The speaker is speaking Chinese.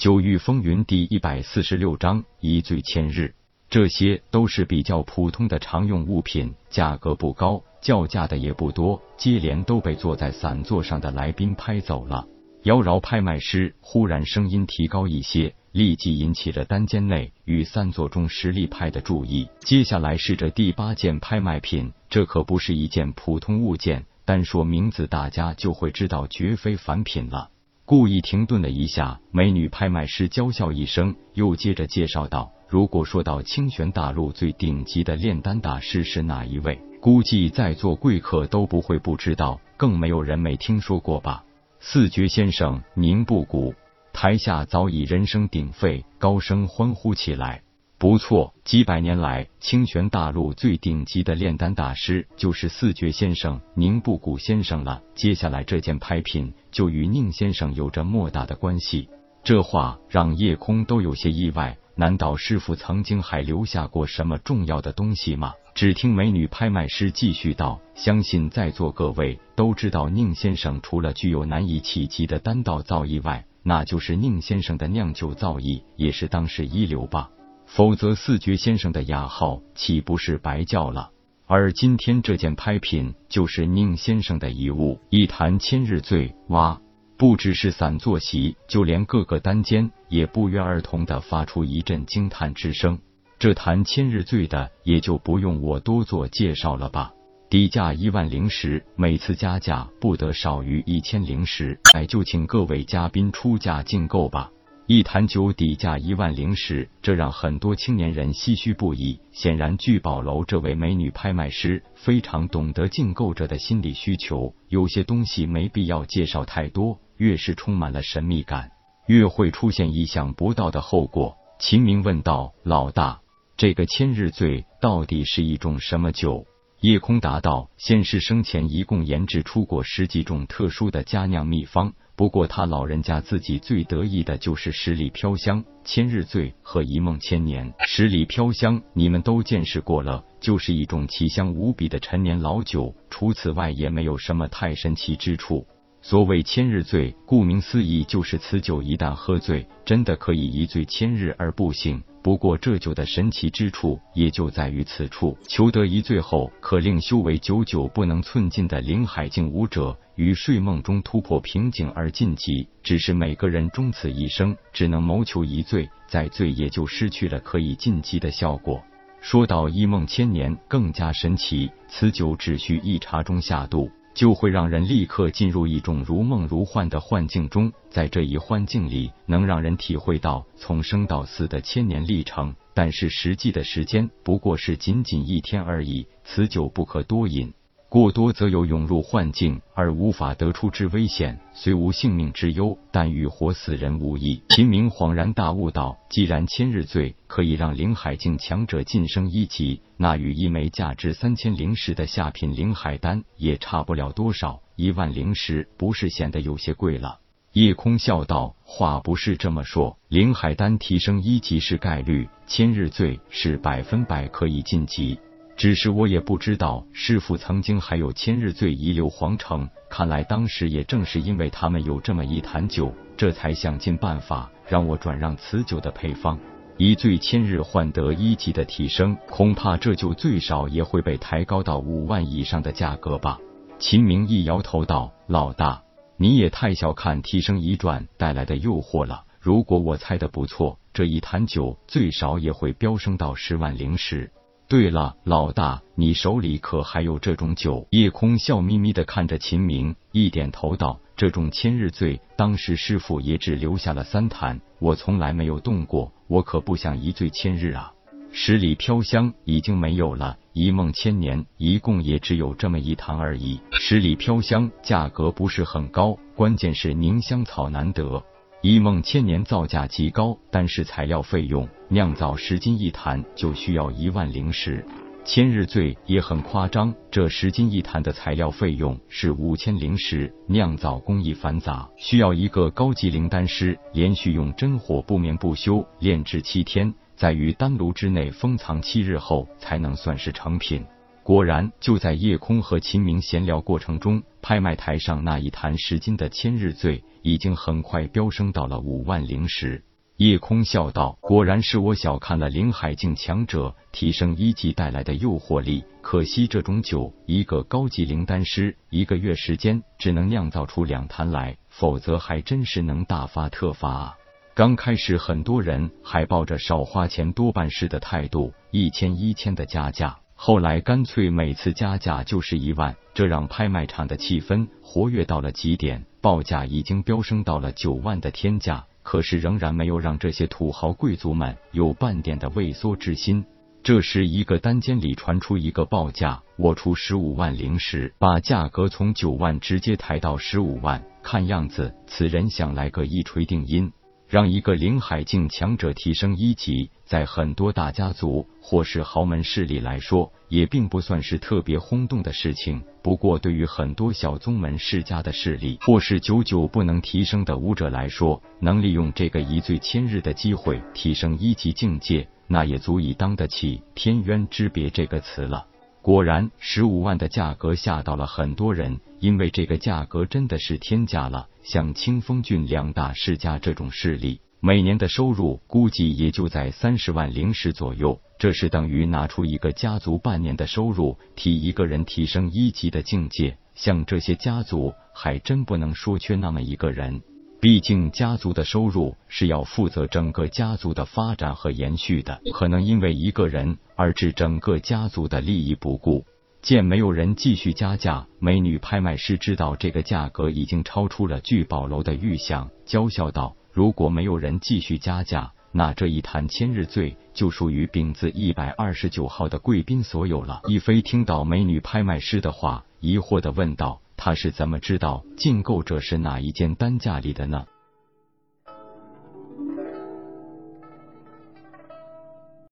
九域风云第一百四十六章一醉千日。这些都是比较普通的常用物品，价格不高，叫价的也不多，接连都被坐在散座上的来宾拍走了。妖娆拍卖师忽然声音提高一些，立即引起了单间内与三座中实力派的注意。接下来是这第八件拍卖品，这可不是一件普通物件，单说名字大家就会知道，绝非凡品了。故意停顿了一下，美女拍卖师娇笑一声，又接着介绍道：“如果说到清玄大陆最顶级的炼丹大师是哪一位，估计在座贵客都不会不知道，更没有人没听说过吧。”四绝先生宁不古，台下早已人声鼎沸，高声欢呼起来。不错，几百年来，清玄大陆最顶级的炼丹大师就是四绝先生宁不谷先生了。接下来这件拍品就与宁先生有着莫大的关系。这话让叶空都有些意外。难道师傅曾经还留下过什么重要的东西吗？只听美女拍卖师继续道：“相信在座各位都知道，宁先生除了具有难以企及的丹道造诣外，那就是宁先生的酿酒造诣也是当世一流吧？否则四绝先生的雅号岂不是白叫了？而今天这件拍品就是宁先生的遗物——一坛千日醉。哇！不只是散坐席，就连各个单间也不约而同的发出一阵惊叹之声。这坛千日醉的，也就不用我多做介绍了吧？底价一万灵石，每次加价不得少于一千灵石。哎，就请各位嘉宾出价竞购吧。一坛酒底价一万零石，这让很多青年人唏嘘不已。显然，聚宝楼这位美女拍卖师非常懂得竞购者的心理需求。有些东西没必要介绍太多。越是充满了神秘感，越会出现意想不到的后果。秦明问道：“老大，这个千日醉到底是一种什么酒？”叶空答道：“仙师生前一共研制出过十几种特殊的佳酿秘方，不过他老人家自己最得意的就是十里飘香、千日醉和一梦千年。十里飘香你们都见识过了，就是一种奇香无比的陈年老酒，除此外也没有什么太神奇之处。”所谓千日醉，顾名思义，就是此酒一旦喝醉，真的可以一醉千日而不醒。不过这酒的神奇之处也就在于此处：求得一醉后，可令修为久久不能寸进的灵海境武者于睡梦中突破瓶颈而晋级。只是每个人终此一生，只能谋求一醉，再醉也就失去了可以晋级的效果。说到一梦千年，更加神奇，此酒只需一茶中下肚。就会让人立刻进入一种如梦如幻的幻境中，在这一幻境里，能让人体会到从生到死的千年历程。但是实际的时间不过是仅仅一天而已。此酒不可多饮。过多则有涌入幻境而无法得出之危险，虽无性命之忧，但与活死人无异。秦明恍然大悟道：“既然千日醉可以让灵海境强者晋升一级，那与一枚价值三千灵石的下品灵海丹也差不了多少。一万灵石不是显得有些贵了？”夜空笑道：“话不是这么说，灵海丹提升一级是概率，千日醉是百分百可以晋级。”只是我也不知道，师傅曾经还有千日醉遗留皇城，看来当时也正是因为他们有这么一坛酒，这才想尽办法让我转让此酒的配方。一醉千日换得一级的提升，恐怕这酒最少也会被抬高到五万以上的价格吧。秦明一摇头道：“老大，你也太小看提升一转带来的诱惑了。如果我猜的不错，这一坛酒最少也会飙升到十万灵石。”对了，老大，你手里可还有这种酒？叶空笑眯眯的看着秦明，一点头道：“这种千日醉，当时师傅也只留下了三坛，我从来没有动过，我可不想一醉千日啊。十里飘香已经没有了，一梦千年一共也只有这么一坛而已。十里飘香价格不是很高，关键是凝香草难得。”一梦千年造价极高，但是材料费用酿造十斤一坛就需要一万灵石。千日醉也很夸张，这十斤一坛的材料费用是五千灵石，酿造工艺繁杂，需要一个高级灵丹师连续用真火不眠不休炼制七天，在于丹炉之内封藏七日后才能算是成品。果然，就在夜空和秦明闲聊过程中，拍卖台上那一坛十斤的千日醉已经很快飙升到了五万灵石。夜空笑道：“果然是我小看了灵海境强者提升一级带来的诱惑力。可惜这种酒，一个高级灵丹师一个月时间只能酿造出两坛来，否则还真是能大发特发啊！”刚开始，很多人还抱着少花钱多办事的态度，一千一千的加价。后来干脆每次加价就是一万，这让拍卖场的气氛活跃到了极点，报价已经飙升到了九万的天价。可是仍然没有让这些土豪贵族们有半点的畏缩之心。这时，一个单间里传出一个报价：“我出十五万灵石，把价格从九万直接抬到十五万。”看样子，此人想来个一锤定音。让一个灵海境强者提升一级，在很多大家族或是豪门势力来说，也并不算是特别轰动的事情。不过，对于很多小宗门世家的势力，或是久久不能提升的武者来说，能利用这个一醉千日的机会提升一级境界，那也足以当得起“天渊之别”这个词了。果然，十五万的价格吓到了很多人，因为这个价格真的是天价了。像清风郡两大世家这种势力，每年的收入估计也就在三十万灵石左右，这是等于拿出一个家族半年的收入，替一个人提升一级的境界。像这些家族，还真不能说缺那么一个人。毕竟家族的收入是要负责整个家族的发展和延续的，可能因为一个人而置整个家族的利益不顾。见没有人继续加价，美女拍卖师知道这个价格已经超出了聚宝楼的预想，娇笑道：“如果没有人继续加价，那这一坛千日醉就属于丙字一百二十九号的贵宾所有了。”一飞听到美女拍卖师的话，疑惑的问道。他是怎么知道竞购者是哪一间单价里的呢？